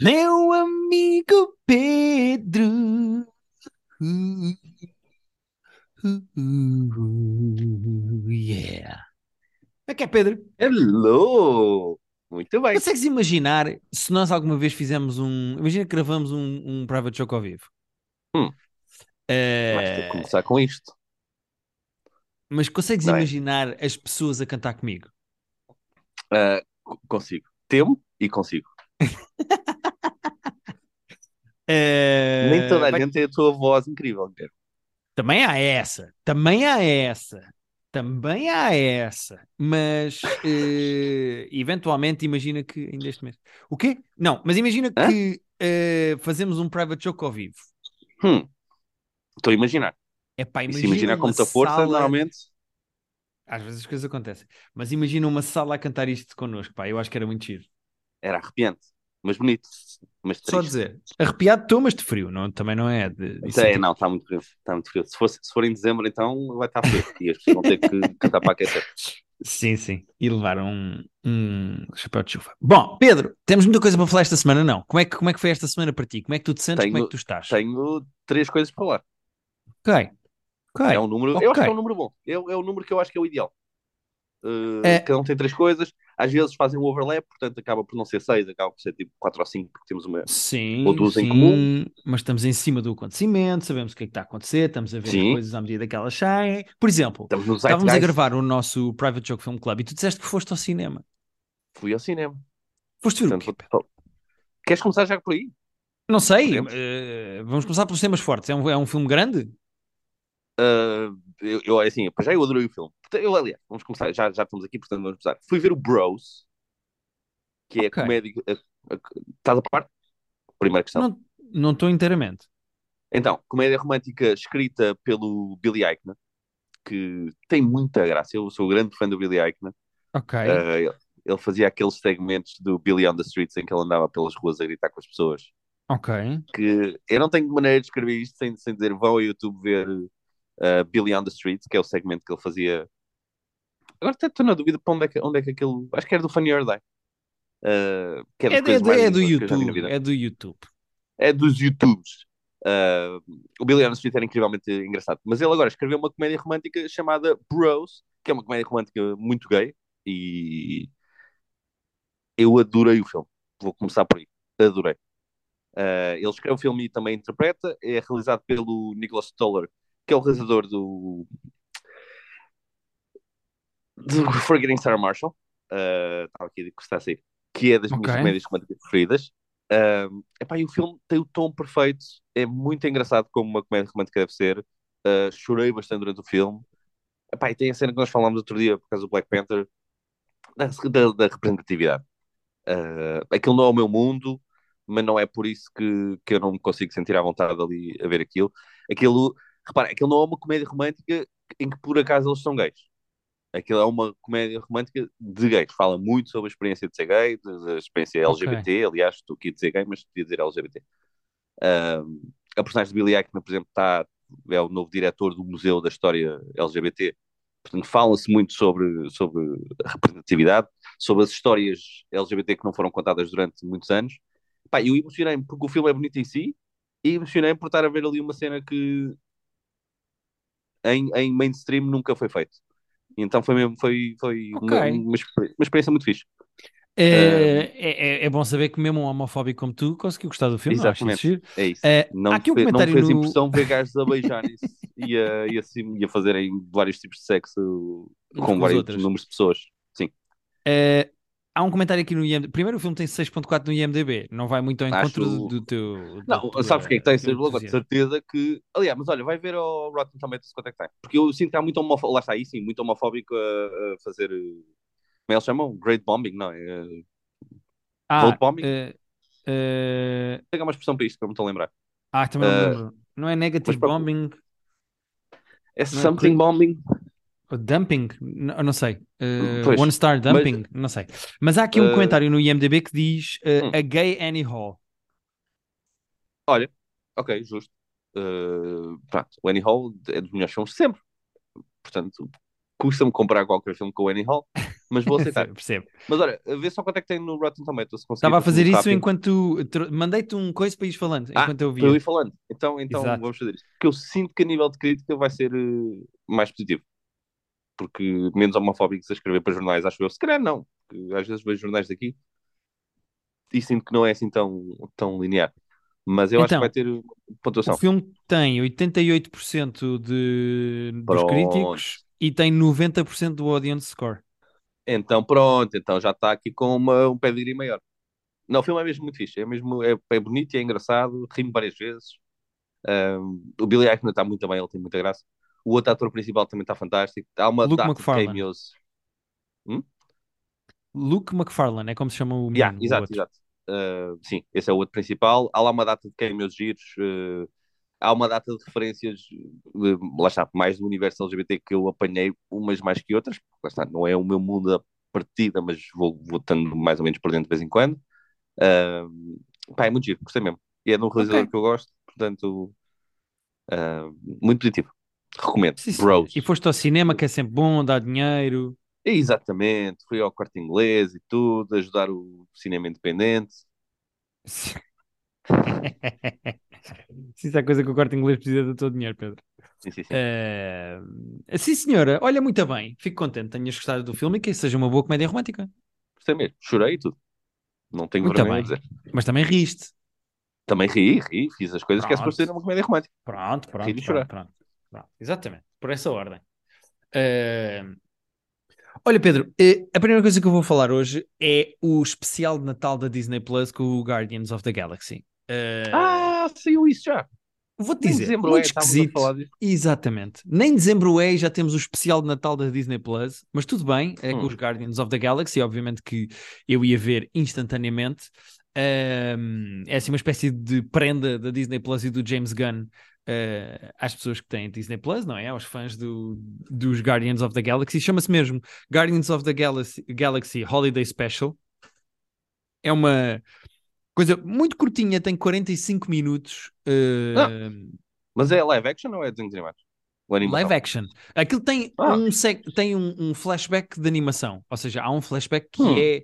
Meu amigo Pedro. Uh, uh, uh, yeah. Como é que é, Pedro? Hello! Muito bem. Consegues imaginar se nós alguma vez fizemos um. Imagina que gravamos um, um private joke ao vivo. Hum. Eh, Vais ter que começar com isto. mas consegues Não é? imaginar as pessoas a cantar comigo? C- consigo. Temo e consigo. Eh, Nem toda a vai- gente tem a tua voz incrível, Guilherme. Também há essa, também há essa, também há essa, mas eh, eventualmente imagina que ainda este mês. O quê? Não, mas imagina Hã? que eh, fazemos um private joke ao vivo. Hum. Estou a imaginar. É pá, E imagina se imaginar com muita força, sala- normalmente. Às vezes as coisas acontecem, mas imagina uma sala a cantar isto connosco, pá, eu acho que era muito giro. Era arrepiante. Mas bonito. Mas Só dizer, arrepiado estou, mas de frio, não, também não é de, de é, não, está muito frio. Está muito frio. Se for, se for em dezembro, então vai estar frio. E as pessoas vão ter que cantar para aquecer. Sim, sim. E levar um, um chapéu de chuva. Bom, Pedro, temos muita coisa para falar esta semana, não? Como é que, como é que foi esta semana para ti? Como é que tu te sentes? Tenho- como é que tu estás? Tenho três coisas para falar. Ok. Ok. É um número, eu acho que é um número bom. É, é o número que eu acho que é o ideal. Uh, É. Cada um tem três coisas, às vezes fazem um overlap, portanto acaba por não ser seis, acaba por ser tipo quatro ou cinco, porque temos uma. Sim, Ou duas em sim, comum. mas estamos em cima do acontecimento, sabemos o que é que está a acontecer, estamos a ver Sim. as coisas à medida que elas saem. Por exemplo, estávamos a gravar o nosso Private Joke Film Club e tu disseste que foste ao cinema. Fui ao cinema. Foste ver o Portanto, quê? vou- Queres começar já por aí? Não sei, eh, vamos começar pelos temas fortes. É um, é um filme grande? Uh, eu, eu, assim, já eu adorei o filme. Eu, aliás, vamos começar, já, já estamos aqui, portanto vamos começar. Fui ver o Bros, que é Ok. a comédia. a- a- Estás a par? Primeira questão. Não não estou inteiramente. Então, comédia romântica escrita pelo Billy Eichner, que tem muita graça. Eu sou grande fã do Billy Eichner. Ok. Uh, ele, ele fazia aqueles segmentos do Billy on the Streets em que ele andava pelas ruas a gritar com as pessoas. Ok. Que eu não tenho maneira de escrever isto sem, sem dizer vão ao YouTube ver uh, Billy on the Streets, que é o segmento que ele fazia. Agora até estou na dúvida para onde é que, onde é que aquilo. Acho que era do Funny or Die. Uh, É, é é do YouTube. É do YouTube. é dos YouTubes. Uh, o Billy on the Street era incrivelmente engraçado. Mas ele agora escreveu uma comédia romântica chamada Bros, que é uma comédia romântica muito gay. E eu adorei o filme. Vou começar por aí. Adorei. Uh, ele escreve o filme e também interpreta. É realizado pelo Nicholas Stoller, que é o realizador do. do Forgetting Sarah Marshall. Uh, Estava aqui a gostar assim. Que é das minhas Ok. comédias românticas preferidas. Um, epá, e o filme tem o tom perfeito, é muito engraçado como uma comédia romântica deve ser. Uh, chorei bastante durante o filme. Epá, e tem a cena que nós falámos outro dia por causa do Black Panther da, da- da representatividade. Uh, aquilo não é o meu mundo, mas não é por isso que, que eu não me consigo sentir à vontade ali a ver aquilo. Aquilo, repara, aquilo não é uma comédia romântica em que por acaso eles são gays. Aquilo é uma comédia romântica de gays. Fala muito sobre a experiência de ser gay, da experiência. LGBT. Aliás, estou aqui a dizer gay, mas podia dizer LGBT. Um, a personagem de Billy Eichner, por exemplo, está, é o novo diretor do Museu da História LGBT. Portanto, fala-se muito sobre, sobre a representatividade, sobre as histórias LGBT que não foram contadas durante muitos anos. Pá, eu emocionei-me porque o filme é bonito em si e emocionei-me por estar a ver ali uma cena que em, em mainstream nunca foi feito. Então foi mesmo, foi, foi Ok. uma, uma, experi- uma experiência muito fixe. É, é, é bom saber que mesmo um homofóbico como tu conseguiu gostar do filme. isso Exatamente. É isso. É, Não, aqui um fe- não me comentário fez no- impressão ver gajos a beijarem-se e a, e, assim, e a fazerem vários tipos de sexo Uns com com os vários outros. números de pessoas. Sim. É, há um comentário aqui no IMDb. Primeiro, o filme tem 6.4 no IMDb. Não vai muito ao encontro Acho- do, do teu. Não, tua- sabes o que é que tem? do teu Seja logo de entusiasmo. certeza que. Aliás, mas olha, vai ver ao Rotten Tomatoes quanto é que tem. Porque eu sinto que há muito homofóbico. Lá está aí, sim, muito homofóbico a, fazer. eh, Como eles chamam? Great bombing, não é? Eh, Ah, Vote bombing? eh, eh, Tem uma expressão para isto que eu não me estou a lembrar. ah, também não me Eh, lembro. Não é negative bombing É Não é something bombing. Dumping? N- Eu não sei. Pois, one star dumping? Não sei. Mas há aqui um Eh, comentário no IMDb que diz eh, hum. a gay Annie Hall. Olha, ok, justo. Pronto, o Annie Hall é dos melhores filmes de sempre. Portanto, custa-me comprar qualquer filme com o Annie Hall, mas vou aceitar. Percebo. mas olha, vê só quanto é que tem no Rotten Tomatoes. Estava a fazer isso rápido. enquanto mandei-te um coisa para ir falando, Ah, enquanto eu para eu via. ir falando. Então, então Exato. vamos fazer isso. Porque eu sinto que a nível de crítica vai ser mais positivo. Porque menos homofóbicos a escrever para jornais, acho eu. Se calhar não, porque às vezes vejo jornais daqui e sinto que não é assim tão, tão linear. Mas eu acho que Então, vai ter O pontuação. filme tem 88% de, dos Pronto. críticos e tem 90% do audience score. Então pronto, então já está aqui com uma, um pedigree maior. Não, o filme é mesmo muito fixe, é mesmo é, é bonito e é engraçado, rimo várias vezes. Um, o Billy Eichner está muito bem, ele tem muita graça. O outro ator principal também está fantástico. Há uma Luke data McFarlane. de cameos. Hum? Luke McFarlane, é como se chama o menino, Yeah, o exato, exato. Uh, sim, esse é o outro principal. Há lá uma data de cameos giros. uh, há uma data de referências, uh, lá está, mais do universo LGBT que eu apanhei, umas mais que outras. Lá está, não é o meu mundo a partida, mas vou, estando mais ou menos por dentro de vez em quando. Uh, pá, é muito giro, gostei mesmo. E é de um realizador Ok. que eu gosto, portanto, uh, muito positivo. Recomendo. Sim. Bros. E foste ao cinema, que é sempre bom, dá dinheiro. Exatamente, fui ao corte inglês e tudo, ajudar o cinema independente. Sim, isso é coisa que o corte inglês precisa do teu dinheiro, Pedro. Sim, sim, sim. Eh, sim, senhora. Olha, muito bem. Fico contente. Tenhas gostado do filme e que seja uma boa comédia romântica. Gostei mesmo, chorei e tudo. Não tenho Muito vergonha bem. de dizer. Mas também riste. Também ri, ri, fiz as coisas que é Pronto. suposto ser numa comédia romântica. Pronto, pronto, Rir e pronto, chorar. pronto, pronto. Exatamente. Por essa ordem. Eh, Olha, Pedro, eh, a primeira coisa que eu vou falar hoje é o especial de Natal da Disney Plus com o Guardians of the Galaxy. Eh, Ah, saiu isso já. Vou-te dizer, dezembro muito é, esquisito. falar disso. Exatamente. Nem dezembro é e já temos o especial de Natal da Disney Plus, mas tudo bem, é com Hum. os Guardians of the Galaxy, obviamente que eu ia ver instantaneamente. Ahm, é assim uma espécie de prenda da Disney Plus e do James Gunn ah, às pessoas que têm Disney Plus, não é? Aos fãs do, dos Guardians of the Galaxy. Chama-se mesmo Guardians of the Galaxy, Galaxy Holiday Special. É uma coisa muito curtinha, tem 45 minutos. ah, Mas é live action ou é desenho animado? O animação? Live action. Aquilo tem, Ah. um, tem um, um flashback de animação. Ou seja, há um flashback que Hum. é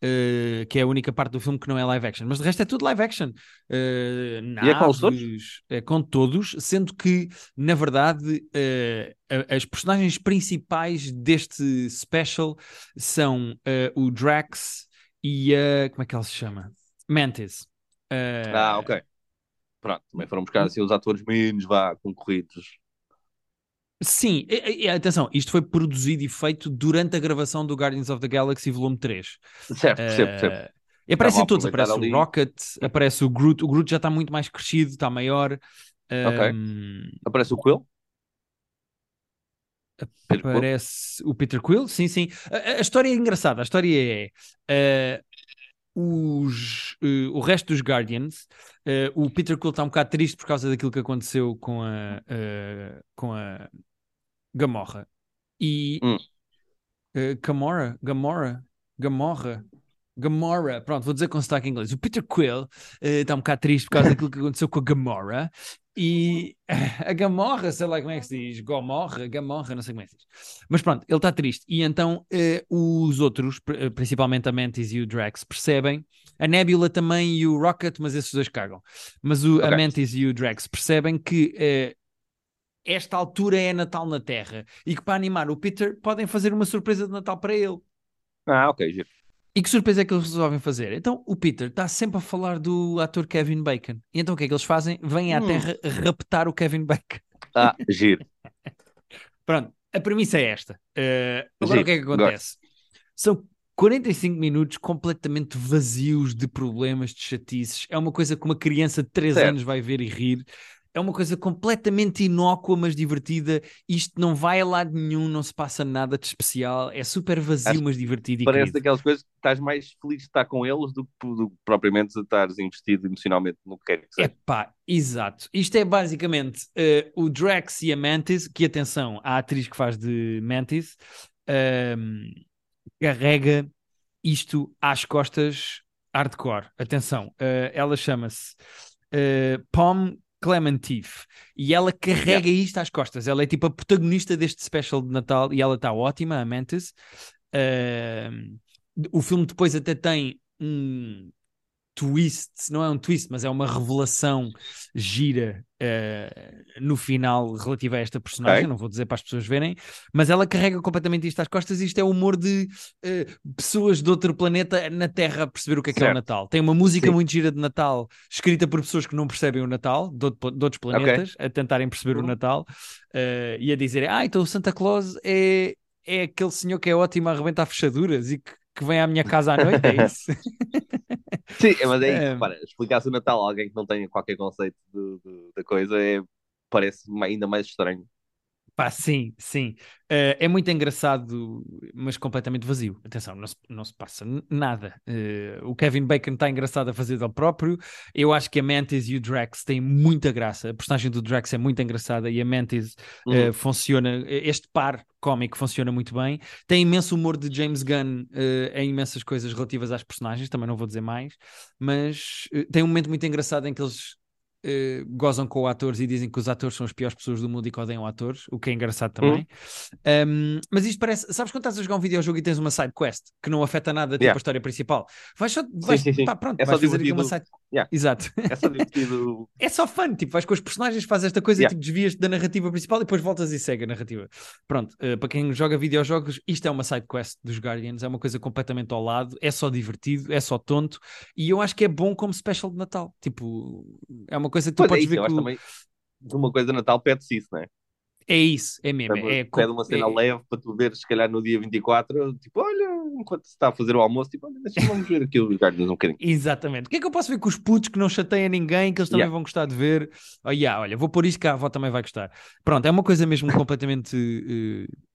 eh, que é a única parte do filme que não é live action. Mas de resto é tudo live action. Eh, E é com os naves, é com todos, sendo que, na verdade, a- as personagens principais deste special são o Drax e a. Como é que ela se chama? Mantis. Ah, ok. Pronto, também foram buscar assim os atores menos vá, concorridos. Sim, e- e- atenção, isto foi produzido e feito durante a gravação do Guardians of the Galaxy Volume 3. Certo, percebo, percebo. Eh, e aparecem Estavam a todos, aparece ali. o Rocket, aparece o Groot, o Groot já está muito mais crescido, está maior. Ok. Ehm, Aparece o Quill? Aparece o Peter Quill, sim, sim. A, a- história é engraçada, a história é eh, os, eh, o resto dos Guardians, eh, o Peter Quill está um bocado triste por causa daquilo que aconteceu com a, com a Gamorra. E Hum. eh, Gamora, Gamora, Gamorra, Gamora, pronto, vou dizer com sotaque em inglês. O Peter Quill eh, está um bocado triste por causa daquilo que aconteceu com a Gamora e a Gamorra, sei lá como é que se diz, Gomorra, Gamorra, não sei como é que se diz. Mas pronto, ele está triste e então eh, os outros, pr- principalmente a Mantis e o Drax, percebem, a Nebula também e o Rocket, mas esses dois cagam. Mas o, a Ok. Mantis e o Drax percebem que esta altura é Natal na Terra e que para animar o Peter podem fazer uma surpresa de Natal para ele. Ah, ok, giro. E que surpresa é que eles resolvem fazer? Então o Peter está sempre a falar do ator Kevin Bacon. E então o que é que eles fazem? Vêm à Hum. Terra raptar o Kevin Bacon. Ah, giro. Pronto, a premissa é esta. Eh, agora Giro, o que é que acontece? São 45 minutos completamente vazios de problemas, de chatices. É uma coisa que uma criança de 3 Certo. anos vai ver e rir. É uma coisa completamente inócua, mas divertida. Isto não vai a lado nenhum, não se passa nada de especial. É super vazio, Acho mas divertido Parece querido. daquelas coisas que estás mais feliz de estar com eles do que, do propriamente de estares investido emocionalmente no que quer que seja. Epá, exato. Isto é basicamente eh, o Drax e a Mantis, que atenção, a atriz que faz de Mantis ehm, carrega isto às costas hardcore. Atenção, eh, ela chama-se eh, Pom Clementif e ela carrega isto às costas. Ela é tipo a protagonista deste special de Natal e ela está ótima, a Mantis. Uh, o filme depois até tem um twist, não é um twist, mas é uma revelação gira uh, no final relativa a esta personagem, okay. não vou dizer para as pessoas verem, mas ela carrega completamente isto às costas e isto é o humor de uh, pessoas de outro planeta na Terra a perceber o que é, que é o Natal. Tem uma música Sim. muito gira de Natal, escrita por pessoas que não percebem o Natal, de, outro, de outros planetas, okay. a tentarem perceber uhum. o Natal uh, e a dizerem, ah, então o Santa Claus é, é aquele senhor que é ótimo a arrebentar fechaduras e que que vem à minha casa à noite, é isso? Sim, mas é isso, é... para explicar-se o Natal a alguém que não tenha qualquer conceito da coisa é, parece ainda mais estranho. Pá, sim, sim. Uh, é muito engraçado, mas completamente vazio. Atenção, não se, não se passa nada. Uh, o Kevin Bacon está engraçado a fazer dele próprio. Eu acho que a Mantis e o Drax têm muita graça. A personagem do Drax é muito engraçada e a Mantis uhum. uh, funciona. Este par cómico funciona muito bem. Tem imenso humor de James Gunn em imensas coisas relativas às personagens, também não vou dizer mais. Mas tem um momento muito engraçado em que eles uh, gozam com atores e dizem que os atores são as piores pessoas do mundo e que odeiam atores, o que é engraçado também. Uhum. Um, mas isto parece, sabes quando estás a jogar um videojogo e tens uma side quest que não afeta nada tipo, yeah. a história principal? Vais só, vais, sim, sim, sim. Pá, pronto, é vais fazer aqui uma side yeah. Exato. É só divertido. é só fun, tipo, vais com os personagens, fazes esta coisa yeah. e tipo, desvias da narrativa principal e depois voltas e segue a narrativa. Pronto, uh, para quem joga videojogos, isto é uma side quest dos Guardians, é uma coisa completamente ao lado, é só divertido, é só tonto e eu acho que é bom como special de Natal. Tipo, é uma coisa que tu pois é podes é ver que. Também, uma coisa de Natal pede-se isso, não é? É isso, é mesmo. É, pede uma cena é... leve para tu ver, se calhar no dia 24, tipo, olha, enquanto se está a fazer o almoço, tipo, olha, deixa-me ver aqui os Guardians um bocadinho. Exatamente. O que é que eu posso ver com os putos que não chateia ninguém, que eles também yeah. vão gostar de ver? Oh, yeah, olha, vou pôr isto que a avó também vai gostar. Pronto, é uma coisa mesmo completamente. Uh,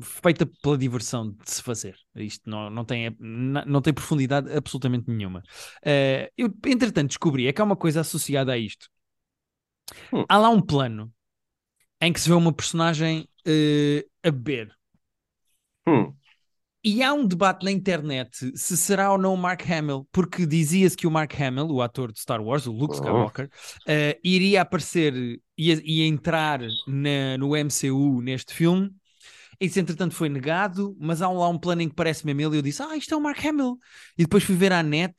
feita pela diversão de se fazer. Isto não, não, tem, não tem profundidade absolutamente nenhuma. Uh, eu, entretanto, descobri é que há uma coisa associada a isto. Hum. Há lá um plano em que se vê uma personagem uh, a beber. Hum. E há um debate na internet se será ou não o Mark Hamill, porque dizia-se que o Mark Hamill, o ator de Star Wars, o Luke oh. Skywalker, oh. uh, iria aparecer, ia entrar na, no MCU neste filme. Isso, entretanto, foi negado, mas há lá um plano em que parece mesmo ele e eu disse: Ah, isto é o Mark Hamill. E depois fui ver à net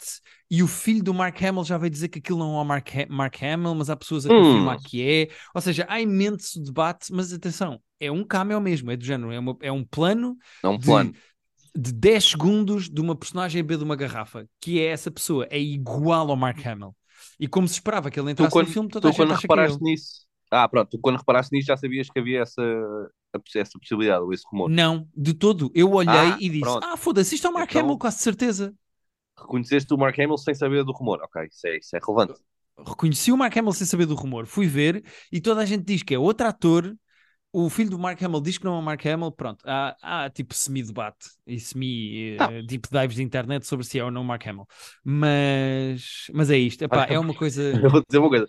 e o filho do Mark Hamill já veio dizer que aquilo não é o Mark, ha Mark Hamill, mas há pessoas a confirmar hum. que é. Ou seja, há imenso debate, mas atenção, é um cameo mesmo, é do género, é, uma, é um plano. É um plano. De, de 10 segundos de uma personagem a beber de uma garrafa, que é essa pessoa, é igual ao Mark Hamill. E como se esperava que ele entrasse quando, no filme, toda tu, a gente quando acha reparaste é nisso. Ah, pronto, quando reparaste nisso já sabias que havia essa, essa possibilidade, ou esse rumor? Não, de todo. Eu olhei ah, e disse: pronto. Ah, foda-se, isto é o Mark então, Hamill, quase certeza. Reconheceste o Mark Hamill sem saber do rumor, ok, isso é, isso é relevante. Reconheci o Mark Hamill sem saber do rumor, fui ver e toda a gente diz que é outro ator o filho do Mark Hamill diz que não é o Mark Hamill, pronto, há, há tipo semi-debate e semi-deep uh, dives de internet sobre se é ou não o Mark Hamill, mas, mas é isto, Epá, é uma coisa... Eu vou dizer uma coisa,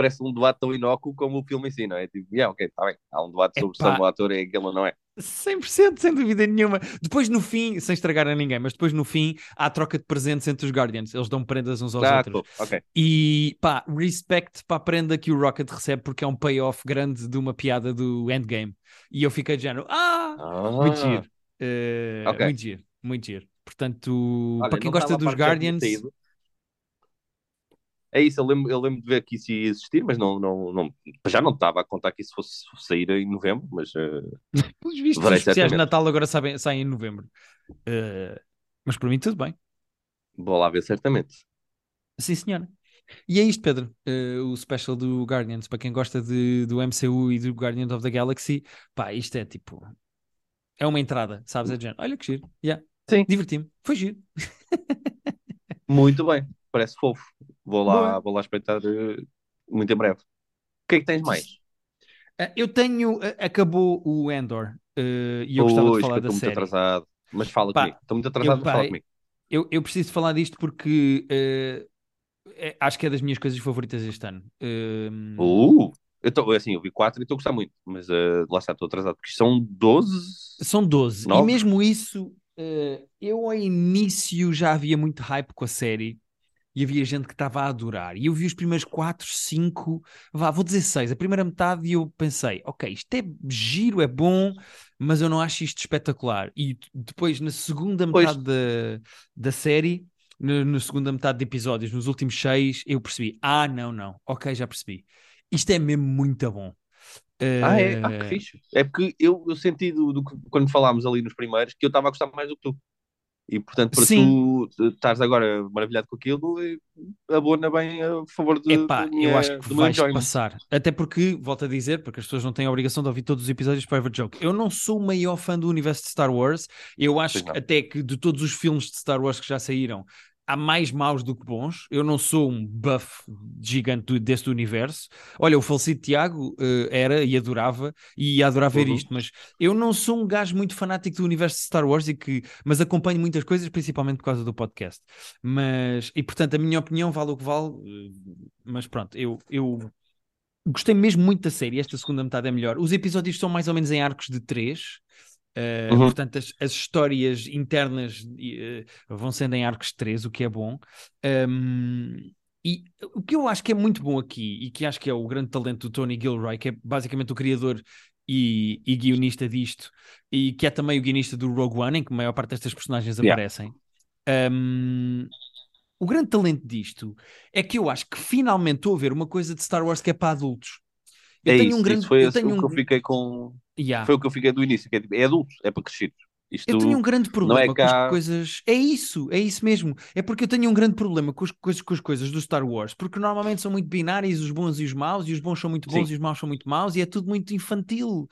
parece um debate tão inócuo como o filme em si, não é? Tipo, yeah, ok, está bem, há um debate sobre Epá, se o ator é aquele ou não é. 100%, sem dúvida nenhuma. Depois no fim, sem estragar a ninguém, mas depois no fim há troca de presentes entre os Guardians. Eles dão prendas uns aos ah, outros. Cool. Okay. E pá, respect para a prenda que o Rocket recebe porque é um payoff grande de uma piada do Endgame. E eu fiquei de género, ah, ah. muito giro. Uh, okay. Muito giro, muito giro. Portanto, Olha, para quem gosta dos Guardians. É isso, eu lembro, eu lembro de ver que isso ia existir, mas não, não, não, já não estava a contar que isso fosse sair em novembro, mas... Uh, Os vistos especiais de Natal agora sabem, saem em novembro. Uh, mas para mim tudo bem. Vou lá ver certamente. Sim, senhora. E é isto, Pedro, uh, o special do Guardians. Para quem gosta de, do MCU e do Guardians of the Galaxy, pá, isto é tipo. É uma entrada, sabes? É de Olha que giro. Yeah. Sim. Diverti-me. Foi giro. Muito bem. Parece fofo. Vou lá, vou lá espreitar uh, muito em breve. O que é que tens mais? Uh, eu tenho. Uh, acabou o Endor e eu gostava de falar da estou série. muito atrasado. Mas fala pá, comigo. Estou muito atrasado, eu, mas fala comigo. Eu, eu preciso falar disto porque é, acho que é das minhas coisas favoritas este ano. Uh... Uh, eu tô, assim, eu vi 4 e estou a gostar muito, mas lá está, estou atrasado, porque são 12. São 12, 9? e mesmo isso, eu ao início já havia muito hype com a série. E havia gente que estava a adorar. E eu vi os primeiros 4, 5, vá, vou dizer 6, a primeira metade, e eu pensei, ok, isto é giro, é bom, mas eu não acho isto espetacular. E depois, na segunda metade da, da série, na, na segunda metade de episódios, nos últimos 6, eu percebi, ah, não, não, ok, já percebi. Isto é mesmo muito bom. Ah, é? Ah, que fixe. É porque eu, eu senti do, do, quando falámos ali nos primeiros que eu estava a gostar mais do que tu. E portanto, para Sim. tu estás agora maravilhado com aquilo, abona bem a favor de. Epá, minha, eu acho que vais passar. Até porque, volto a dizer, porque as pessoas não têm a obrigação de ouvir todos os episódios de Private Joke. Eu não sou o maior fã do universo de Star Wars. Eu acho até que de todos os filmes de Star Wars que já saíram, há mais maus do que bons. Eu não sou um buff gigante deste universo. Olha, o falecido Tiago uh, era e adorava, e ia adorar ver uhum. isto, mas eu não sou um gajo muito fanático do universo de Star Wars, e que, mas acompanho muitas coisas, principalmente por causa do podcast. Mas, e portanto, a minha opinião vale o que vale, uh, mas pronto, eu, eu gostei mesmo muito da série. Esta segunda metade é melhor. Os episódios são mais ou menos em arcos de três. Uh, uhum. Portanto, as, as, histórias internas uh, vão sendo em arcos 3, o que é bom. Um, e o que eu acho que é muito bom aqui, e que acho que é o grande talento do Tony Gilroy, que é basicamente o criador e, e guionista disto, e que é também o guionista do Rogue One, em que a maior parte destas personagens yeah. aparecem. Um, o grande talento disto é que eu acho que finalmente estou a ver uma coisa de Star Wars que é para adultos. Eu é tenho isso, um grande, isso foi eu tenho um... que eu fiquei com. Yeah. Foi o que eu fiquei do início, que é, tipo, é adulto, é para crescer. Isto eu tenho um grande problema é cá... com as coisas. É isso, é isso mesmo. É porque eu tenho um grande problema com as, coisas, com as coisas do Star Wars, porque normalmente são muito binários, os bons e os maus, e os bons são muito bons Sim. e os maus são muito maus, e é tudo muito infantil.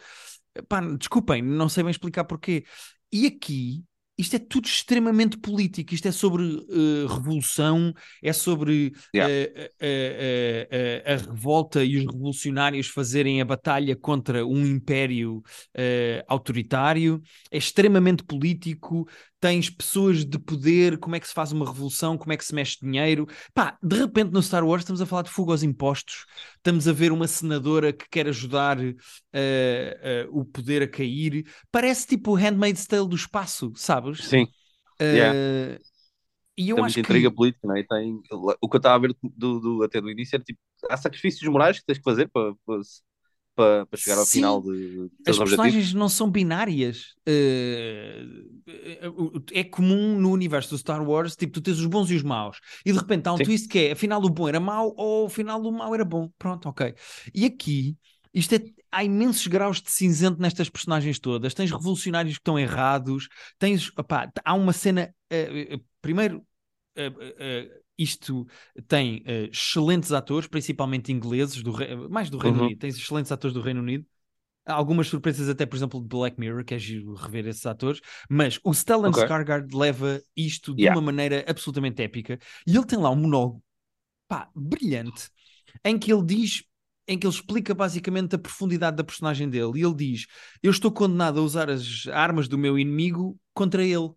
Pá, desculpem, não sei bem explicar porquê. E aqui isto é tudo extremamente político. Isto é sobre uh, revolução, é sobre yeah. uh, uh, a revolta e os revolucionários fazerem a batalha contra um império autoritário. É extremamente político tens pessoas de poder, como é que se faz uma revolução, como é que se mexe dinheiro. Pá, de repente no Star Wars estamos a falar de fuga aos impostos, estamos a ver uma senadora que quer ajudar o poder a cair. Parece tipo o Handmaid's Tale do espaço, sabes? Sim. Uh, yeah. E eu tem acho muita intriga que... política, não é? Tem... O que eu estava a ver do, do, até do início era tipo, há sacrifícios morais que tens que fazer para, para para, chegar ao Sim, final de, de As personagens não são binárias. Uh, é comum no universo do Star Wars, tipo, tu tens os bons e os maus. E de repente há um Sim. twist que é, afinal o bom era mau ou afinal o mau era bom. Pronto, ok. E aqui, isto é, há imensos graus de cinzento nestas personagens todas. Tens revolucionários que estão errados, tens, opá, há uma cena, uh, primeiro, uh, isto tem uh, excelentes atores, principalmente ingleses, do mais do Reino uhum. Unido, tens excelentes atores do Reino Unido. Há algumas surpresas, até por exemplo, de Black Mirror, que é giro rever esses atores, mas o Stellan okay. Skarsgård leva isto de yeah. uma maneira absolutamente épica e ele tem lá um monólogo pá, brilhante em que ele diz em que ele explica basicamente a profundidade da personagem dele. E ele diz: Eu estou condenado a usar as armas do meu inimigo contra ele.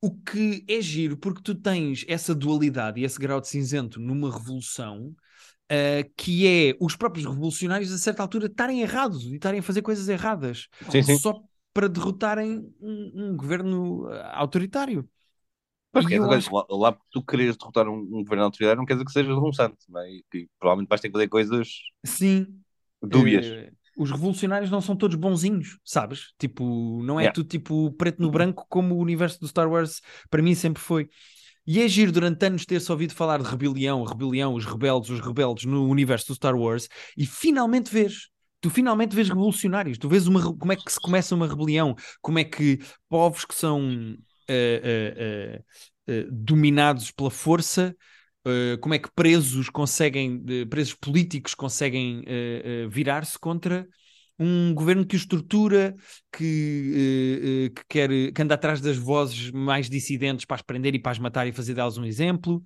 O que é giro, porque tu tens essa dualidade e esse grau de cinzento numa revolução, uh, que é os próprios revolucionários, a certa altura, estarem errados e estarem a fazer coisas erradas sim, sim. só para derrotarem um, um governo eh, autoritário. Mas lá, lá tu queres derrotar um, um, governo autoritário não quer dizer que sejas um santo, não é? E que provavelmente vais ter que fazer coisas Sim. dúbias. É os revolucionários não são todos bonzinhos, sabes? Tipo, não é yeah. tudo tipo preto no branco como o universo do Star Wars para mim sempre foi. E é giro durante anos ter-se ouvido falar de rebelião, rebelião, os rebeldes, os rebeldes no universo do Star Wars e finalmente vês. Tu finalmente vês revolucionários, tu vês uma, como é que se começa uma rebelião, como é que povos que são uh, uh, uh, dominados pela força Uh, como é que presos conseguem, uh, presos políticos conseguem uh, virar-se contra um governo que os tortura, que, que, quer, que anda atrás das vozes mais dissidentes para as prender e para as matar e fazer delas um exemplo.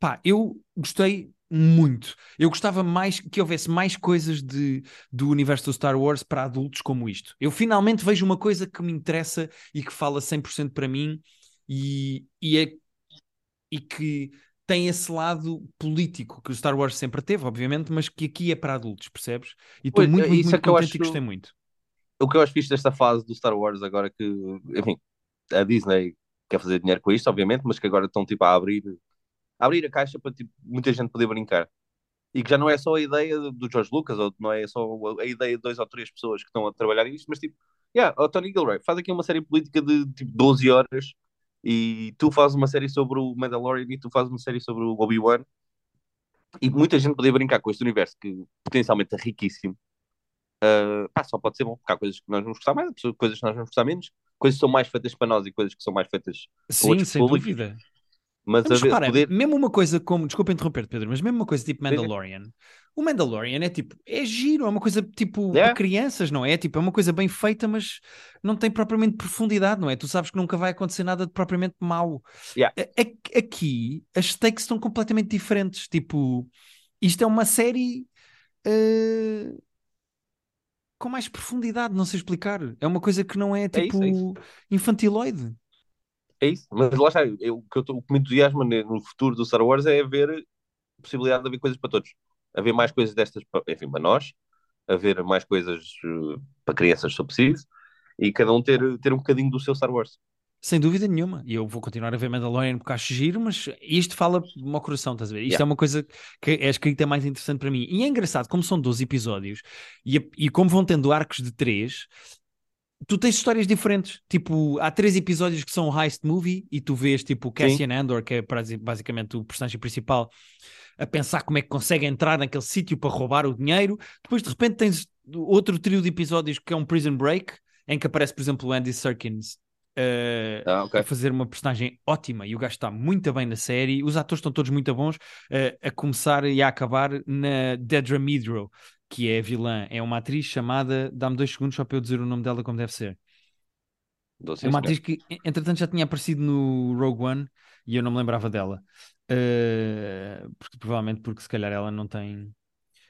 pá, eu gostei muito. Eu gostava mais que houvesse mais coisas de, do universo do Star Wars para adultos como isto. Eu finalmente vejo uma coisa que me interessa e que fala 100% para mim e, e é e que tem esse lado político que o Star Wars sempre teve, obviamente, mas que aqui é para adultos, percebes? E estou muito, muito, muito é contente acho... e gostei muito. O que eu acho fixe desta fase do Star Wars agora que, enfim, a Disney quer fazer dinheiro com isto, obviamente, mas que agora estão tipo a abrir abrir a caixa para tipo, muita gente poder brincar. E que já não é só a ideia do George Lucas, ou não é só a ideia de dois ou três pessoas que estão a trabalhar nisto, mas tipo, yeah, o Tony Gilroy faz aqui uma série política de tipo 12 horas e tu fazes uma série sobre o Mandalorian e tu fazes uma série sobre o Obi-Wan e muita gente poder brincar com este universo que potencialmente é riquíssimo. Uh, pá, só pode ser bom, porque há coisas que nós vamos gostar mais, coisas que nós vamos gostar menos, coisas que são mais feitas para nós e coisas que são mais feitas Sim, outros sem públicos. dúvida. Mas, mas repara, poder... mesmo uma coisa como, desculpa interromper, Pedro, mas mesmo uma coisa tipo Mandalorian, Sim. o Mandalorian é tipo, é giro, é uma coisa tipo yeah. para crianças, não é? Tipo, é uma coisa bem feita, mas não tem propriamente profundidade, não é? Tu sabes que nunca vai acontecer nada de propriamente mau. Yeah. Aqui as stakes estão completamente diferentes. Tipo, isto é uma série. Uh com mais profundidade, não sei explicar. É uma coisa que não é tipo é isso, é isso. infantiloide. É isso, mas lá está, eu, o, que eu tô, o que me entusiasma no futuro do Star Wars é haver possibilidade de haver coisas para todos. Haver mais coisas destas, para, enfim, para nós, haver mais coisas uh, para crianças, se for preciso, e cada um ter, ter um bocadinho do seu Star Wars. Sem dúvida nenhuma. E eu vou continuar a ver Mandalorian porque acho giro, mas isto fala-me ao coração, estás a ver? Isto yeah. é uma coisa que é a escrita mais interessante para mim. E é engraçado, como são 12 episódios e, e como vão tendo arcos de 3, tu tens histórias diferentes. Tipo, há três episódios que são heist movie e tu vês, tipo, Cassian Sim. Andor, que é basicamente o personagem principal, a pensar como é que consegue entrar naquele sítio para roubar o dinheiro. Depois, de repente, tens outro trio de episódios que é um Prison Break, em que aparece, por exemplo, o Andy Serkins. Uh, ah, okay. a fazer uma personagem ótima e o gajo está muito bem na série. Os atores estão todos muito bons, uh, a começar e a acabar na Dedra Meadrow, que é a vilã, é uma atriz chamada. Dá-me dois segundos só para eu dizer o nome dela como deve ser. Doce é uma atriz que, entretanto, já tinha aparecido no Rogue One e eu não me lembrava dela. Uh, porque, provavelmente porque se calhar ela não tem.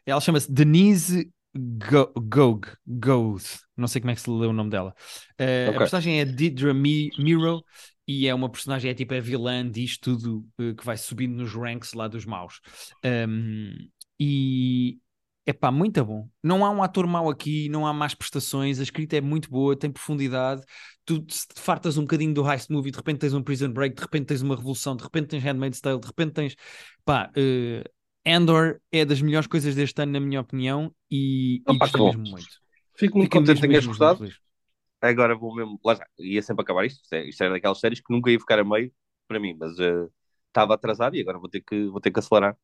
Ela chama-se Denise Gog, Goth, não sei como é que se lê o nome dela. Uh, okay. A personagem é Didra Miro e é uma personagem, é tipo a vilã disto tudo uh, que vai subindo nos ranks lá dos maus. Um, e é pá, muito bom. Não há um ator mau aqui, não há más prestações, a escrita é muito boa, tem profundidade. Tu te fartas um bocadinho do heist movie, de repente tens um prison break, de repente tens uma revolução, de repente tens Handmaid's Tale, de repente tens. Pá, uh, Andor é das melhores coisas deste ano, na minha opinião, e, Opa, e gostei mesmo muito. Fico muito contente que tenhas gostado. Agora vou mesmo. Lá já, ia sempre acabar isto. Isto, é, isto era daquelas séries que nunca ia ficar a meio para mim, mas uh, estava atrasado e agora vou ter, que, vou ter que acelerar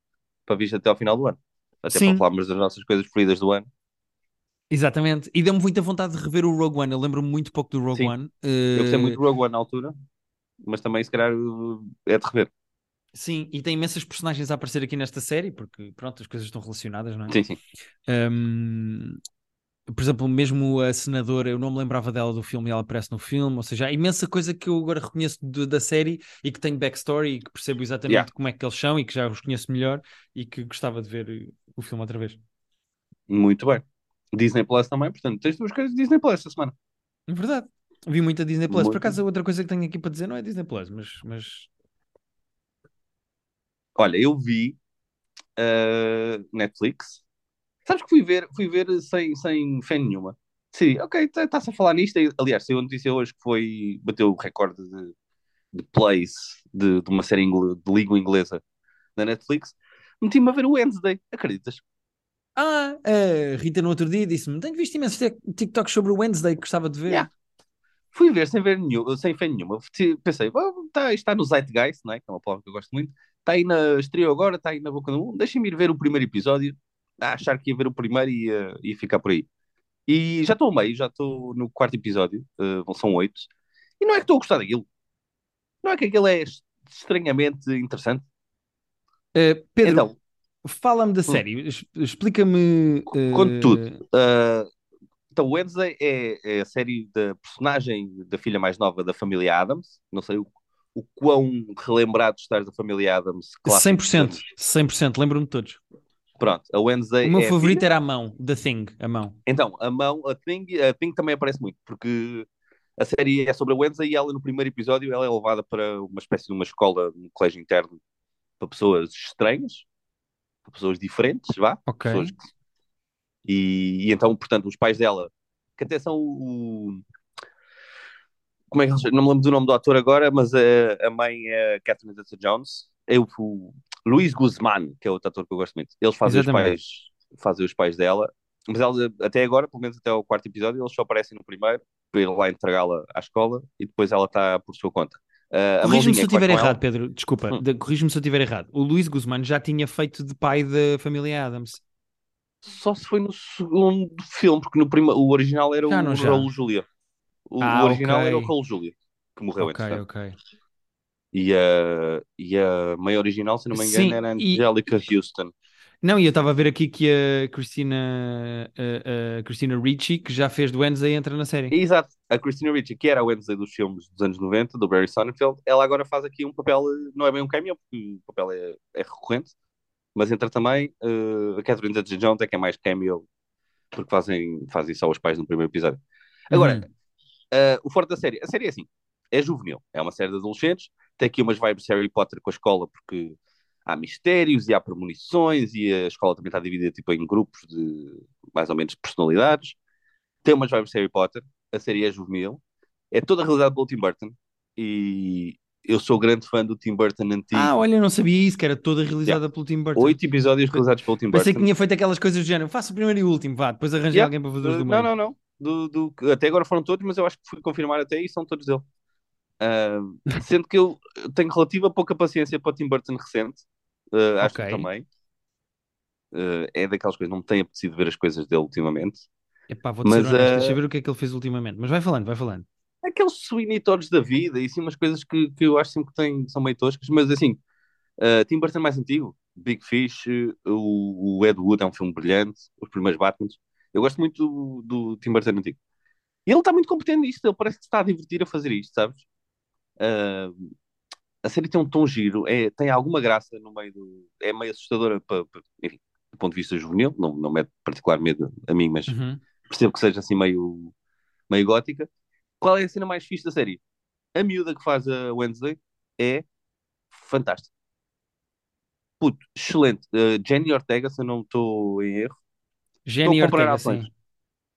para vir até ao final do ano até Sim. para falarmos das nossas coisas preferidas do ano. Exatamente, e deu-me muita vontade de rever o Rogue One. Eu lembro-me muito pouco do Rogue Sim. One. Eu gostei muito do Rogue One na altura, mas também, se calhar, é de rever. Sim, e tem imensas personagens a aparecer aqui nesta série, porque pronto, as coisas estão relacionadas, não é? Sim, sim. Um, por exemplo, mesmo a senadora, eu não me lembrava dela do filme e ela aparece no filme, ou seja, há imensa coisa que eu agora reconheço de, da série e que tem backstory e que percebo exatamente yeah. como é que eles são e que já os conheço melhor e que gostava de ver o filme outra vez. Muito bem. Disney Plus também, portanto, tens duas coisas de Disney Plus esta semana. Verdade. Vi muita Disney Plus. Muito. Por acaso, outra coisa que tenho aqui para dizer não é Disney Plus, mas. mas... Olha, eu vi uh, Netflix. Sabes que fui ver, fui ver sem, sem fé nenhuma. Sim, ok, está-se tá a falar nisto. Aliás, saiu a notícia hoje que foi, bateu o recorde de, de plays de, de uma série de língua inglesa da Netflix meti-me a ver o Wednesday, acreditas? Ah, a Rita no outro dia disse-me: Tenho visto imensos TikToks sobre o Wednesday que gostava de ver. Yeah. Fui ver sem ver nenhum, sem fé nenhuma. Pensei, oh, tá, está no Zeitgeist, não é? que é uma palavra que eu gosto muito. Está aí na estreia agora, está aí na boca do mundo. Deixem-me ir ver o primeiro episódio. A achar que ia ver o primeiro e ia, ia ficar por aí. E já estou ao meio, já estou no quarto episódio, uh, são oito. E não é que estou a gostar daquilo. Não é que aquilo é estranhamente interessante. Uh, Pedro, então, fala-me da hum. série, explica-me. Uh... Conto tudo. Uh, então, Wednesday é, é, a série da personagem da filha mais nova da família Adams. Não sei o, o quão relembrado estás da família Adams. 100%, 100%, lembro-me de todos. Pronto, a Wednesday. O meu é favorito era a mão, The Thing, a mão. Então, a mão, a Thing, a Thing também aparece muito, porque a série é sobre a Wednesday e ela, no primeiro episódio, ela é levada para uma espécie de uma escola, um colégio interno para pessoas estranhas, para pessoas diferentes, vá. Ok. Que... E, e, então, portanto, os pais dela, que até são o. Como é que eles... Não me lembro do nome do ator agora, mas a, a mãe é Catherine Zeta Jones. é o, o Luís Guzmán, que é outro ator que eu gosto muito. Eles fazem os pais, fazem os pais dela, mas ela, até agora, pelo menos até o quarto episódio, eles só aparecem no primeiro para ir lá entregá-la à escola e depois ela está por sua conta. Uh, a Corrige-me se eu estiver errado, Pedro. Desculpa, Hum. de- corrige-me se eu estiver errado. O Luís Guzmán já tinha feito de pai da família Adams. Só se foi no segundo filme, porque no primeiro, o original era Já, o? Raul Julia. O, Ah, o original ok. era o Raul Julia, que morreu Ok, entretanto. ok. E a, e a mãe original, se não me engano, Sim, era a e- Angelica Houston. Não, e eu estava a ver aqui que a Christina, a, a Christina Ricci, que já fez do Wednesday, entra na série. Exato, a Christina Ricci, que era a Wednesday dos filmes dos anos 90, do Barry Sonnenfeld, ela agora faz aqui um papel, não é bem um cameo, porque o papel é, é recorrente, mas entra também eh, a Catherine Zeta-Jones, é que é mais cameo, porque fazem, fazem só os pais no primeiro episódio. Agora, Uhum. Uh, o forte da série, a série é assim, é juvenil, é uma série de adolescentes, tem aqui umas vibes Harry Potter com a escola, porque há mistérios e há premonições, e a escola também está dividida tipo, em grupos de mais ou menos personalidades. Tem umas vibes de Harry Potter, a série é juvenil, é toda realizada pelo Tim Burton, e eu sou grande fã do Tim Burton antigo. Ah, olha, eu não sabia isso, que era toda realizada pelo Tim Burton. Oito episódios realizados pelo Tim Burton. Pensei que tinha feito aquelas coisas do género. Faça o primeiro e o último, vá, depois arranjei Yeah. alguém para fazer os Uh, do não, não, não. Do, do- até agora foram todos, mas eu acho que fui confirmar até e são todos dele. Uh, sendo que eu tenho relativa pouca paciência para o Tim Burton recente. Uh, acho que também. Uh, é daquelas coisas, não me tem apetecido ver as coisas dele ultimamente. Epá, vou-te Mas, ser honesto, eh, deixa eu ver o que é que ele fez ultimamente. Mas vai falando, vai falando. Aqueles Todds da vida e assim umas coisas que, que eu acho sempre que têm, são meio toscas, mas assim, uh, Tim Burton mais antigo, Big Fish, uh, o, o Ed Wood é um filme brilhante, os primeiros Batmans. Eu gosto muito do, do Tim Burton antigo. E ele está muito competente nisto, ele parece que se está a divertir a fazer isto, sabes? Uh, a série tem um tom giro, é, tem alguma graça no meio do. É meio assustadora, para, para- enfim, do ponto de vista juvenil, não, não mete particular medo a mim, mas Uhum. percebo que seja assim meio, meio gótica. Qual é a cena mais fixe da série? A miúda que faz a Wednesday é fantástica. Puto, excelente. Uh, Jenny Ortega, se eu não estou em erro, Jenny Estou a comprar Ortega, ações. sim.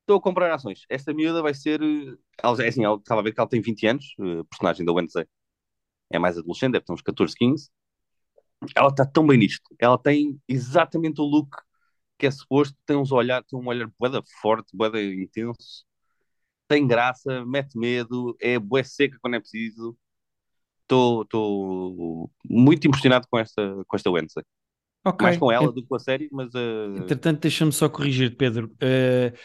estou a comprar ações. Esta miúda vai ser. eh, Ela, é assim, ela estava a ver que ela tem 20 anos, a personagem da Wednesday. É mais adolescente, deve ter uns 14, 15. Ela está tão bem nisto. Ela tem exatamente o look que é suposto. Tem uns olhar, tem um olhar boeda forte, boeda intenso. Tem graça, mete medo, é bué seca quando é preciso. Estou muito impressionado com esta, com esta Wednesday. Ok. Mais com ela do que com a série, mas uh, Entretanto, deixa-me só corrigir, Pedro.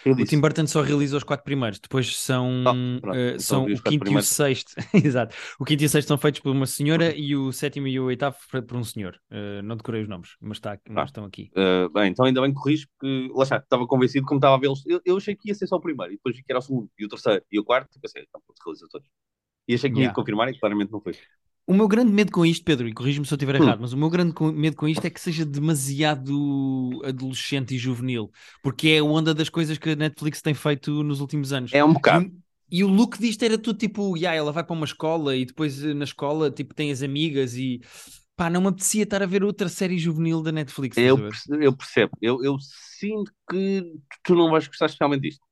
Eu o. Tim Burton só realiza os quatro primeiros, depois são, Oh, pronto, então são o quinto e o primeiros. sexto. Exato. O quinto e o sexto são feitos por uma senhora e o sétimo e o oitavo por um senhor. Não decorei os nomes, mas, mas Ah. estão aqui. Uh, bem, então ainda bem que corrijo, porque lá está, estava convencido como estava a vê-los. Eu, eu achei que ia ser só o primeiro, e depois vi que era o segundo, e o terceiro, e o quarto, e pensei, então, pronto, realiza todos. E achei que ia Yeah. confirmar e claramente não foi. O meu grande medo com isto, Pedro, e corrige-me se eu estiver Hum. errado, mas o meu grande medo com isto é que seja demasiado adolescente e juvenil, porque é a onda das coisas que a Netflix tem feito nos últimos anos. É um bocado. E, e o look disto era tudo tipo, yeah, ela vai para uma escola e depois eh, na escola tipo, tem as amigas e pá, não me apetecia estar a ver outra série juvenil da Netflix. Eu, eu percebo, eu, eu sinto que tu não vais gostar especialmente disto.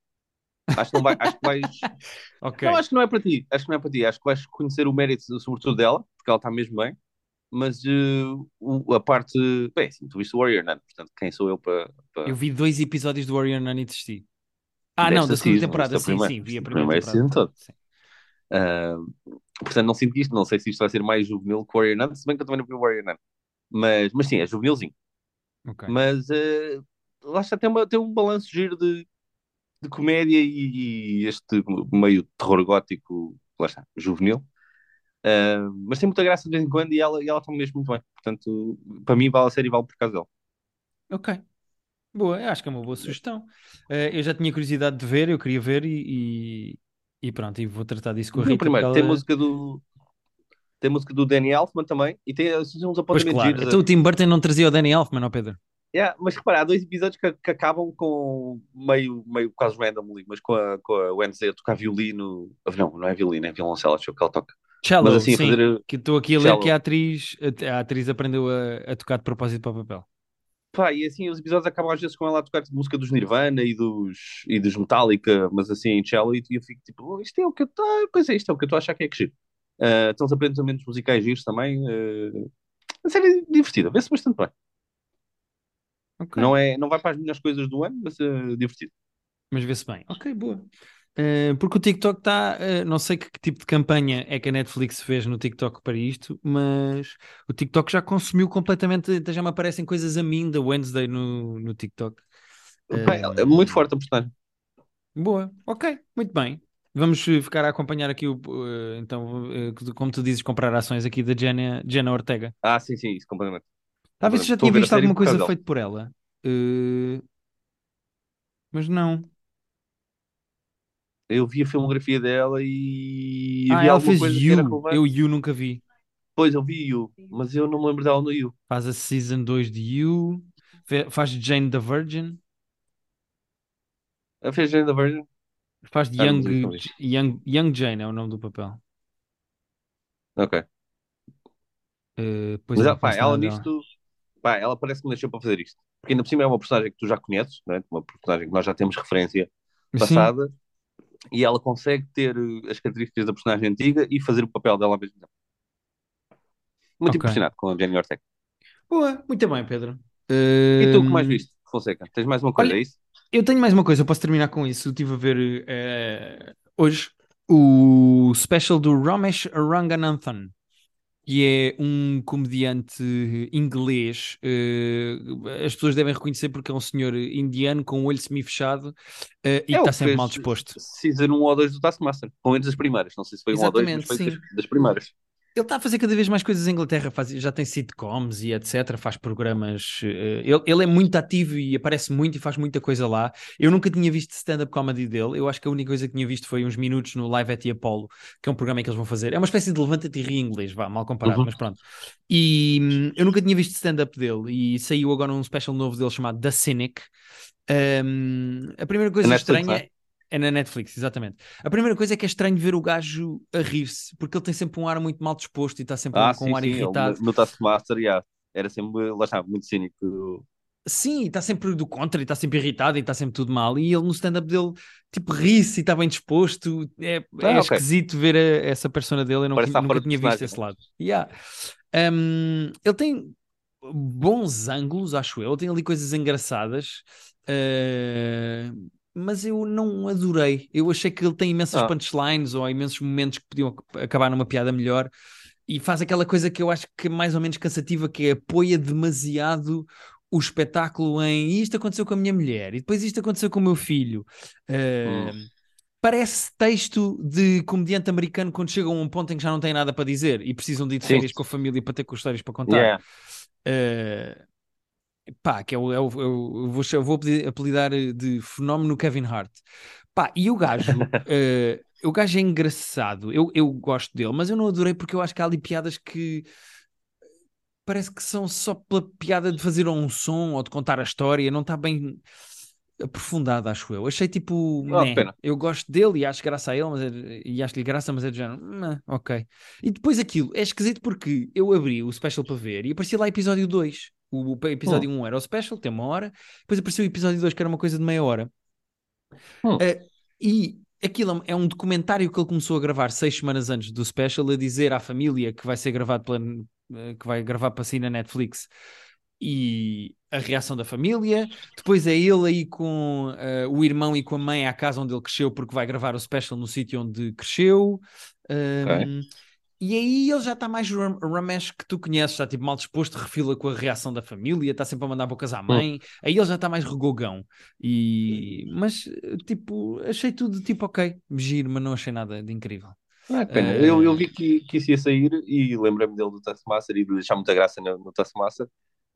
Acho que não vai, acho que vais. Ok. Não, acho que não é para ti. Acho que não é para ti. Acho que vais conhecer o mérito, sobretudo dela, porque ela está mesmo bem. Mas uh, o- a parte. Bem, assim, tu viste o Warrior Nun, portanto, quem sou eu para. para... Eu vi dois episódios do Warrior Nun e desisti. Ah, não, Desta da segunda season, temporada, sim, primeira- sim, vi a primeira primeira temporada. Sim. Uh, portanto, não sinto isto. Não sei se isto vai ser mais juvenil que o Warrior Nun, se bem que eu também não vi o Warrior Nun. Mas, mas sim, é juvenilzinho. Ok. Mas uh, lá está, tem, uma, tem um balanço giro de, de comédia e, e este meio terror gótico, lá está, juvenil. Uh, mas tem muita graça de vez em quando e ela, e ela está mesmo muito bem. Portanto, para mim, vale a série e vale por causa dela. Ok. Boa, acho que é uma boa sugestão. Eh, eu já tinha curiosidade de ver, eu queria ver e, e, e pronto, e vou tratar disso com a Rita. primeiro, tem ela- música do. Tem música do Danny Elfman também e tem uns Pois apontamentos claro, giros. então o Tim Burton não trazia o Danny Elfman, não Pedro? Yeah, mas repara, há dois episódios que, que acabam com meio, meio quase randomly, mas com a, com a Wednesday a tocar violino. Não, não é violino, é violoncelo, acho que ela toca. Cello, Mas assim, sim, fazer- que estou aqui a ler Cello. que a atriz, a, atriz aprendeu a, a tocar de propósito para o papel. Pá, e assim, os episódios acabam às vezes com ela a tocar música dos Nirvana e dos, e dos Metallica, mas assim em cello, e eu fico tipo, "Oh, isto é o que eu estou, pois é, isto é o que eu estou a achar que é que giro. Uh, estão os apresentamentos musicais giros também. uh, A série é divertida, vê-se bastante bem. Ok. Não, é, não vai para as melhores coisas do ano, mas é divertido. Mas vê-se bem. Ok, boa. Uh, porque o TikTok está. Uh, não sei que, que, tipo de campanha é que a Netflix fez no TikTok para isto, mas o TikTok já consumiu completamente. então Já me aparecem coisas a mim da Wednesday no, no TikTok. Bem, é muito forte a personagem. Boa, ok, muito bem. Vamos ficar a acompanhar aqui o. Uh, então, como tu dizes, comprar ações aqui da Jenna, Jenna Ortega. Ah, sim, sim, isso completamente. Talvez já tinha visto alguma coisa feita por ela. mas não. Eu vi a filmografia dela e. Ah, vi ela fez You. Eu You nunca vi. Pois, eu vi You, mas eu não me lembro dela no You. Faz a Season 2 de You. Faz Jane the Virgin. Ela fez Jane the Virgin? Faz de ah, Young, Young, Young Jane, é o nome do papel. Ok. Uh, mas ela, pá, ela nisto. Pá, ela parece que me nasceu para fazer isto. Porque ainda por cima é uma personagem que tu já conheces, né? uma personagem que nós já temos referência passada. Sim e ela consegue ter eh, as características da personagem antiga e fazer o papel dela ao mesmo tempo. Muito okay. impressionado com a Jenny Ortega. Boa, muito bem, Pedro. Uh... E tu, o que mais viste, Fonseca? Tens mais uma coisa, Olha, é isso? Eu tenho mais uma coisa, eu posso terminar com isso. Eu estive a ver uh, hoje o special do Ramesh Ranganathan que é um comediante inglês. Uh, as pessoas devem reconhecer porque é um senhor indiano com o olho semi-fechado uh, e é está sempre mal disposto. Season 1 ou 2 do Taskmaster, pelo menos as primeiras. Não sei se foi Exatamente, um ou dois, mas foi das, das primeiras. Ele está a fazer cada vez mais coisas em Inglaterra, faz, já tem sitcoms e etc. Faz programas. Uh, ele, ele, é muito ativo e aparece muito e faz muita coisa lá. Eu nunca tinha visto stand-up comedy dele. Eu acho que a única coisa que tinha visto foi uns minutos no Live at the Apollo, que é um programa que eles vão fazer. É uma espécie de levanta-te e ri inglês, vá, mal comparado, uhum. mas pronto. E hum, eu nunca tinha visto stand-up dele e saiu agora um special novo dele chamado The Cynic. Um, a primeira coisa estranha. É? É na Netflix, exatamente. A primeira coisa é que é estranho ver o gajo a rir-se, porque ele tem sempre um ar muito mal disposto e está sempre ah, com sim, um ar sim. irritado. Ele, no Taskmaster, yeah, era sempre, lá está, muito cínico. Sim, está sempre do contra, e está sempre irritado e está sempre tudo mal. E ele no stand-up dele, tipo, ri-se e está bem disposto. É, é ah, é okay. esquisito ver a, essa persona dele. Eu não, nunca tinha visto esse lado. Yeah. Um, ele tem bons ângulos, acho eu. Ele tem ali coisas engraçadas. Uh, mas eu não adorei. Eu achei que ele tem imensas ah. punchlines ou imensos momentos que podiam acabar numa piada melhor e faz aquela coisa que eu acho que é mais ou menos cansativa, que é apoia demasiado o espetáculo em isto aconteceu com a minha mulher e depois isto aconteceu com o meu filho. Uh, hum. Parece texto de comediante americano quando chegam a um ponto em que já não têm nada para dizer e precisam de ir de férias com a família para ter histórias para contar. Yeah. Uh, pá, que é o, é o, eu vou, eu vou apelidar de fenómeno Kevin Hart. Pá, e o gajo, uh, o gajo é engraçado, eu, eu gosto dele, mas eu não adorei porque eu acho que há ali piadas que parece que são só pela piada de fazer um som ou de contar a história, não está bem aprofundado, acho eu. Achei tipo, oh, né, eu gosto dele e acho graça a ele, mas é, e acho-lhe graça, mas é de género, ok. E depois aquilo, é esquisito porque eu abri o special para ver e aparecia lá episódio 2. O, episódio 1 um era o special, tem uma hora, depois apareceu o episódio 2 que era uma coisa de meia hora. Uh, e aquilo é um documentário que ele começou a gravar seis semanas antes do special, a dizer à família que vai ser gravado pela, eh, que vai gravar para si na Netflix e a reação da família. Depois é ele aí com uh, o irmão e com a mãe à casa onde ele cresceu, porque vai gravar o special no sítio onde cresceu. Um, okay. E aí ele já está mais Ramesh que tu conheces, está tipo mal disposto, refila com a reação da família, está sempre a mandar bocas à mãe. Hum. Aí ele já está mais regogão. E... Mas, tipo, achei tudo tipo ok, giro, mas não achei nada de incrível. É pena. Uh... Eu, eu vi que, que isso ia sair e lembrei-me dele do Taskmaster e de deixar muita graça no, no Taskmaster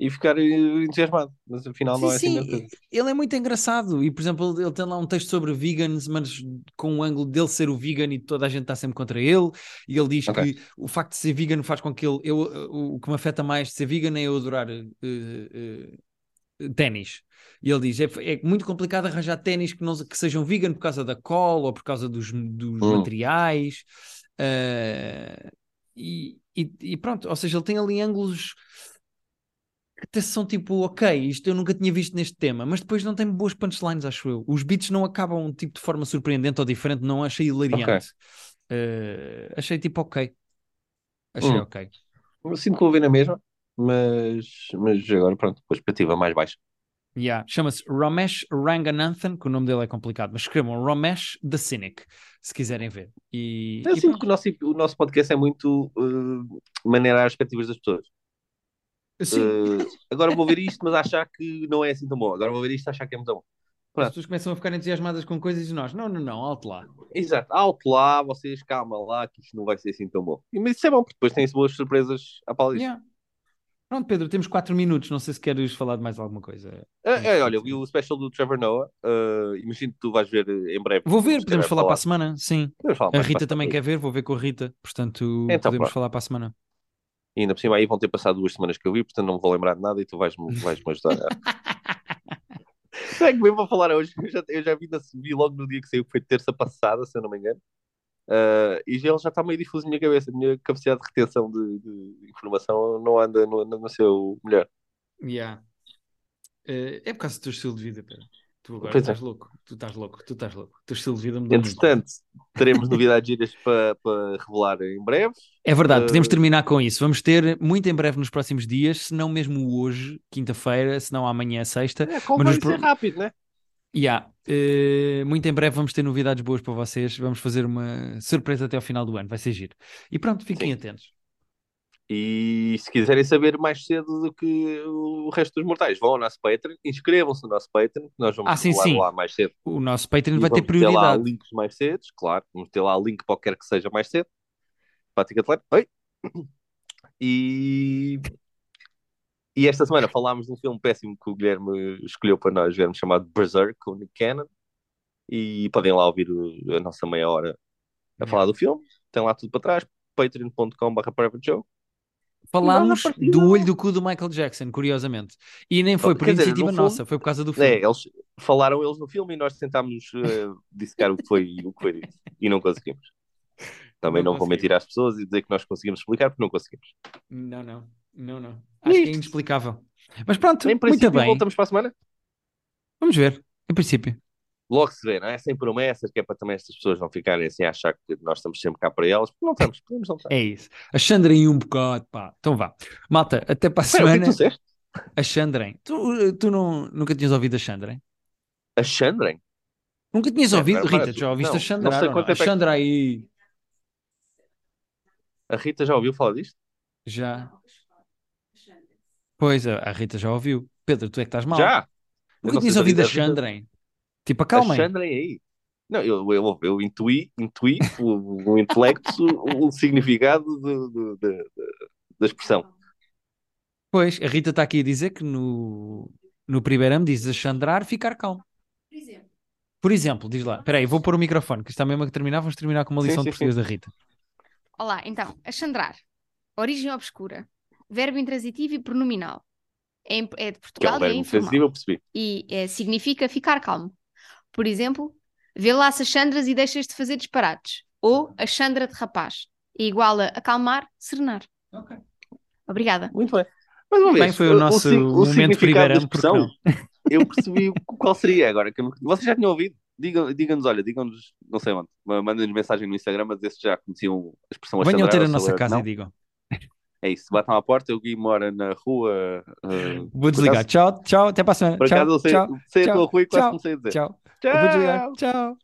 e ficar entusiasmado, mas afinal sim, não é assim sim. Ele é muito engraçado e, por exemplo, ele tem lá um texto sobre vegans, mas com o ângulo dele ser o vegan e toda a gente está sempre contra ele. E ele diz okay. que o facto de ser vegan faz com que ele. Eu, o que me afeta mais de ser vegan é eu adorar uh, uh, ténis. E ele diz: é, é, muito complicado arranjar ténis que, não, que sejam vegan por causa da cola ou por causa dos, dos hum. materiais. Uh, e, e, e, pronto, ou seja, ele tem ali ângulos até são tipo, ok, isto eu nunca tinha visto neste tema, mas depois não tem boas punchlines, acho eu. Os beats não acabam tipo de forma surpreendente ou diferente, não achei hilariante. Okay. Uh, achei tipo ok. Achei hum. ok. Eu sinto que vou ver na mesma. mas, mas agora pronto, a expectativa mais baixa. Yeah. Chama-se Ramesh Ranganathan, que o nome dele é complicado, mas escrevam Ramesh the Cynic, se quiserem ver. E, Eu e sinto pronto. que o nosso, o nosso podcast é muito uh, maneirar as expectativas das pessoas. Sim, Uh, agora vou ver isto, mas achar que não é assim tão bom. Agora vou ver isto achar que é muito bom. as Pronto. pessoas começam a ficar entusiasmadas com coisas e nós, não, não, não, alto lá. Exato, alto lá, vocês calma lá, que isto não vai ser assim tão bom. Mas isso é bom, porque depois tem-se boas surpresas à disto. Yeah. Pronto, Pedro, temos 4 minutos, não sei se queres falar de mais alguma coisa. É, é, olha, eu vi o special do Trevor Noah. uh, imagino que tu vais ver em breve. Vou ver, podemos calhar falar para a semana, sim. Falar A Rita também quer ver, vou ver com a Rita, portanto Então, podemos pronto. falar para a semana. E ainda por cima aí vão ter passado duas semanas que eu vi, portanto não me vou lembrar de nada e tu vais-me vais ajudar. é que mesmo a falar hoje, eu já, eu já vi, na- vi logo no dia que saiu, que foi terça passada, se eu não me engano. Uh, e já- ele já está meio difuso na minha cabeça. A minha capacidade de retenção de, de informação não anda no, no seu melhor. Yeah. Eh, é por causa do teu estilo de vida, Pedro. Tu agora Pois é. estás louco, tu estás louco, tu estás louco. O teu estilo de vida mudou muito. Entretanto, teremos novidades giras para, para revelar em breve. É verdade, podemos Uh, terminar com isso. Vamos ter muito em breve nos próximos dias, se não mesmo hoje, quinta-feira, se não amanhã, sexta. É, Mas convém nos ser rápido, né? Yeah. eh, muito em breve vamos ter novidades boas para vocês. Vamos fazer uma surpresa até ao final do ano, vai ser giro. E pronto, fiquem Sim. atentos. E se quiserem saber mais cedo do que o resto dos mortais, vão ao nosso Patreon, inscrevam-se no nosso Patreon, que nós vamos Ah, sim, sim. lá mais cedo. O nosso Patreon E vai ter vamos ter lá prioridade. links mais cedo, claro. Vamos ter lá link para o que quer que seja mais cedo. Prática atleta. Oi! E... e esta semana falámos de um filme péssimo que o Guilherme escolheu para nós vermos, chamado Berserk, com o Nick Cannon. E podem lá ouvir a nossa meia hora a falar do filme. Tem lá tudo para trás. patreon.com.br. Falámos do olho do cu do Michael Jackson, curiosamente. E nem foi por quer dizer, iniciativa fundo- nossa, foi por causa do filme. É, eles falaram eles no filme e nós tentámos uh, dissecar o que foi o que foi dito. E não conseguimos. Também Não não, vou mentir às pessoas e dizer que nós conseguimos explicar porque não conseguimos. Não, não, não, não. Acho que é Isto. inexplicável. Mas pronto, Em princípio, muito bem. voltamos para a semana. Vamos ver, em princípio. Logo se vê, não é? Sem promessas, que é para também estas pessoas não ficarem assim a achar que nós estamos sempre cá para elas. Porque não estamos, podemos não estar. É isso. Achandrem um bocado, pá. Então vá. Malta, até para a o que é que semana. tu disseste? Achandrem. Tu, tu não, nunca tinhas ouvido Achandrem? A Chandren? Nunca tinhas É, ouvido? para- para Rita, tu. já ouviste Não, Achandrar? não sei ou não? quanto tempo é que- aí. A Rita já ouviu falar disto? Já. Pois, a a Rita já ouviu. Pedro, tu é que estás mal. Já! Nunca tinhas a ouvido a Achandrem? Tipo, acalmem. A Chandren aí. Não, eu, eu, eu intuí, intuí o, o intelecto, o, o significado do- do- da- da- expressão. Pois, a Rita está aqui a dizer que no, no primeiro ano diz achandrar, ficar calmo. Por exemplo, Por exemplo, diz lá. Espera aí, vou pôr o microfone, que está mesmo a terminar. Vamos terminar com uma Sim, lição de sim, português da Rita. olá, então, achandrar. Origem obscura. Verbo intransitivo e pronominal. É, é de é Portugal um e é informal. intransivo, eu percebi. E é, significa ficar calmo. Por exemplo, vê lá se achandras e deixas de fazer disparates. Ou achandra de rapaz. É igual a acalmar, serenar. Obrigada. Muito bem. Mais uma Bem, vez, foi o nosso sig- o momento primeiro porque eu percebi qual seria agora. Que vocês já tinham ouvido? Digam- Digam-nos, olha, digam-nos, não sei onde, ma- mandem-nos mensagem no Instagram a dizer se já conheciam a expressão Venham ter a nossa casa não. e digam. É isso, batam à porta, o Gui mora na rua. uh, Vou desligar. Tchau, tchau. Até para a semana. Por Tchau, acaso eu sei, tchau, sei a tchau, tua rua e quase tchau, comecei a dizer. tchau. Desligar. Tchau.